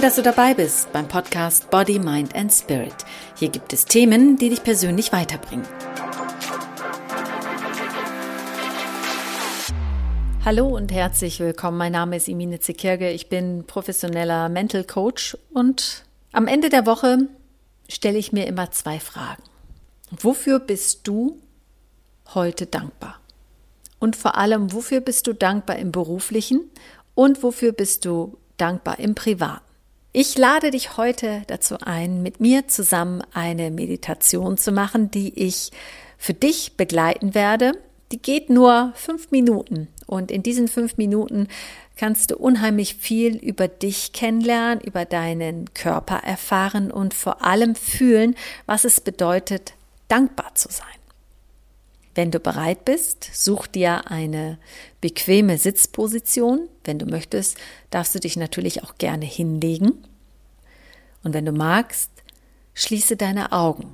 Toll, dass du dabei bist beim Podcast Body, Mind and Spirit. Hier gibt es Themen, die dich persönlich weiterbringen. Hallo und herzlich willkommen. Mein Name ist Imine Zekirge. Ich bin professioneller Mental Coach und am Ende der Woche stelle ich mir immer zwei Fragen. Wofür bist du heute dankbar? Und vor allem, wofür bist du dankbar im beruflichen und wofür bist du dankbar im privaten? Ich lade dich heute dazu ein, mit mir zusammen eine Meditation zu machen, die ich für dich begleiten werde. Die geht nur fünf Minuten und in diesen fünf Minuten kannst du unheimlich viel über dich kennenlernen, über deinen Körper erfahren und vor allem fühlen, was es bedeutet, dankbar zu sein. Wenn du bereit bist, such dir eine bequeme Sitzposition. Wenn du möchtest, darfst du dich natürlich auch gerne hinlegen. Und wenn du magst, schließe deine Augen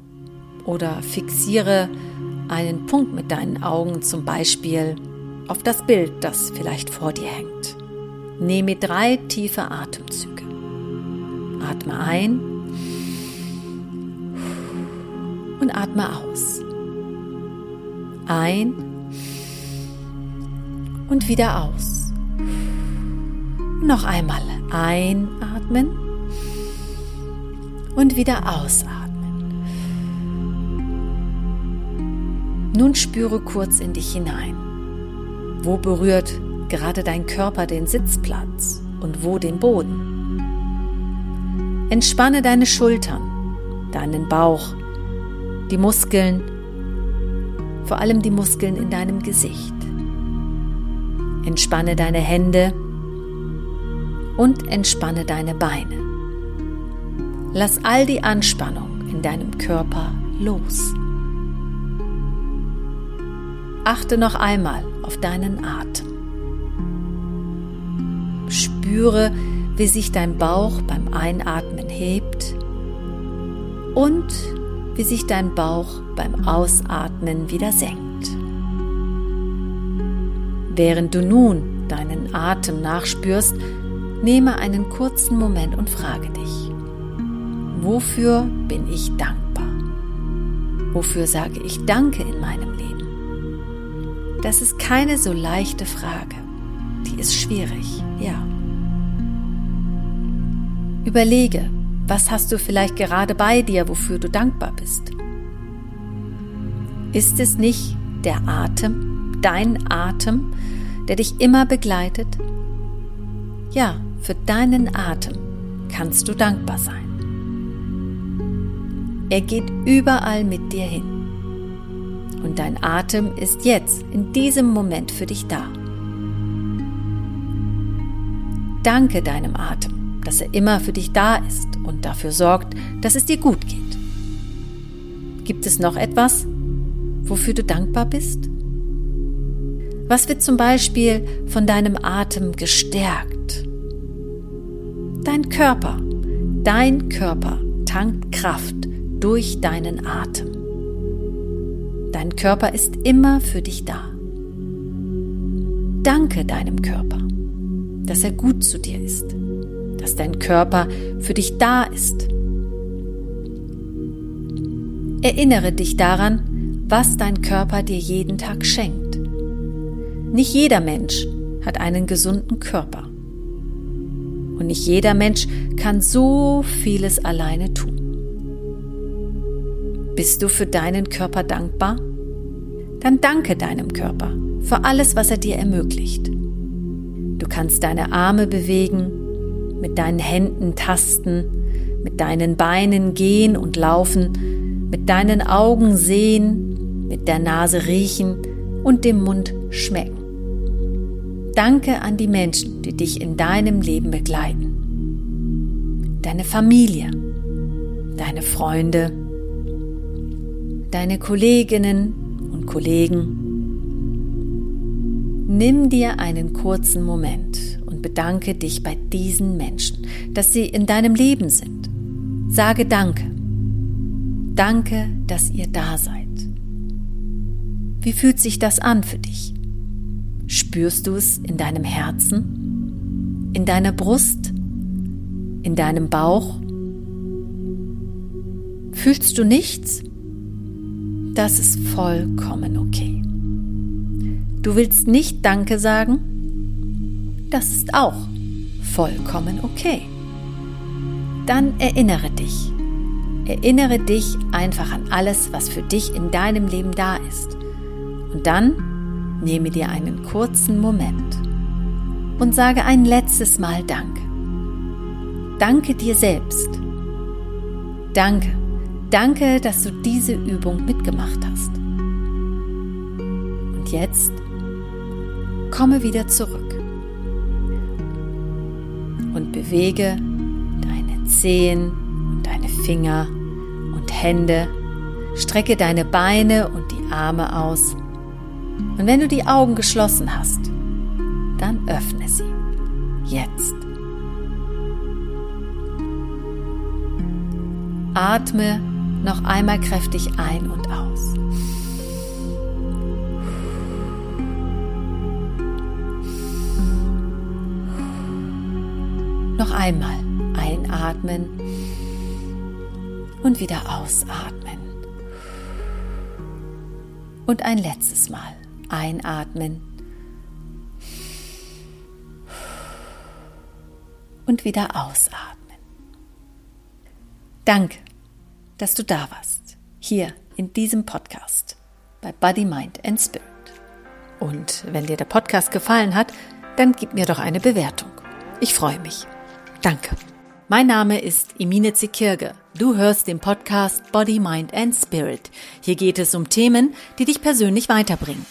oder fixiere einen Punkt mit deinen Augen, zum Beispiel auf das Bild, das vielleicht vor dir hängt. Nehme drei tiefe Atemzüge. Atme ein und atme aus ein und wieder aus. Noch einmal einatmen und wieder ausatmen. Nun spüre kurz in dich hinein. Wo berührt gerade dein Körper den Sitzplatz und wo den Boden? Entspanne deine Schultern, deinen Bauch, die Muskeln vor allem die Muskeln in deinem Gesicht. Entspanne deine Hände und entspanne deine Beine. Lass all die Anspannung in deinem Körper los. Achte noch einmal auf deinen Atem. Spüre, wie sich dein Bauch beim Einatmen hebt und wie sich dein Bauch beim Ausatmen wieder senkt. Während du nun deinen Atem nachspürst, nehme einen kurzen Moment und frage dich, wofür bin ich dankbar? Wofür sage ich Danke in meinem Leben? Das ist keine so leichte Frage. Die ist schwierig, ja. Überlege, was hast du vielleicht gerade bei dir, wofür du dankbar bist? Ist es nicht der Atem, dein Atem, der dich immer begleitet? Ja, für deinen Atem kannst du dankbar sein. Er geht überall mit dir hin. Und dein Atem ist jetzt, in diesem Moment für dich da. Danke deinem Atem dass er immer für dich da ist und dafür sorgt, dass es dir gut geht. Gibt es noch etwas, wofür du dankbar bist? Was wird zum Beispiel von deinem Atem gestärkt? Dein Körper, dein Körper tankt Kraft durch deinen Atem. Dein Körper ist immer für dich da. Danke deinem Körper, dass er gut zu dir ist dass dein Körper für dich da ist. Erinnere dich daran, was dein Körper dir jeden Tag schenkt. Nicht jeder Mensch hat einen gesunden Körper. Und nicht jeder Mensch kann so vieles alleine tun. Bist du für deinen Körper dankbar? Dann danke deinem Körper für alles, was er dir ermöglicht. Du kannst deine Arme bewegen, mit deinen Händen tasten, mit deinen Beinen gehen und laufen, mit deinen Augen sehen, mit der Nase riechen und dem Mund schmecken. Danke an die Menschen, die dich in deinem Leben begleiten. Deine Familie, deine Freunde, deine Kolleginnen und Kollegen. Nimm dir einen kurzen Moment bedanke dich bei diesen Menschen, dass sie in deinem Leben sind. Sage Danke. Danke, dass ihr da seid. Wie fühlt sich das an für dich? Spürst du es in deinem Herzen, in deiner Brust, in deinem Bauch? Fühlst du nichts? Das ist vollkommen okay. Du willst nicht Danke sagen? Das ist auch vollkommen okay. Dann erinnere dich. Erinnere dich einfach an alles, was für dich in deinem Leben da ist. Und dann nehme dir einen kurzen Moment und sage ein letztes Mal Danke. Danke dir selbst. Danke. Danke, dass du diese Übung mitgemacht hast. Und jetzt komme wieder zurück und bewege deine Zehen und deine Finger und Hände, strecke deine Beine und die Arme aus. Und wenn du die Augen geschlossen hast, dann öffne sie. Jetzt. Atme noch einmal kräftig ein und aus. Noch einmal einatmen und wieder ausatmen. Und ein letztes Mal einatmen und wieder ausatmen. Danke, dass du da warst, hier in diesem Podcast bei Body, Mind and Spirit. Und wenn dir der Podcast gefallen hat, dann gib mir doch eine Bewertung. Ich freue mich. Danke. Mein Name ist Emine Zekirge. Du hörst den Podcast Body, Mind and Spirit. Hier geht es um Themen, die dich persönlich weiterbringen.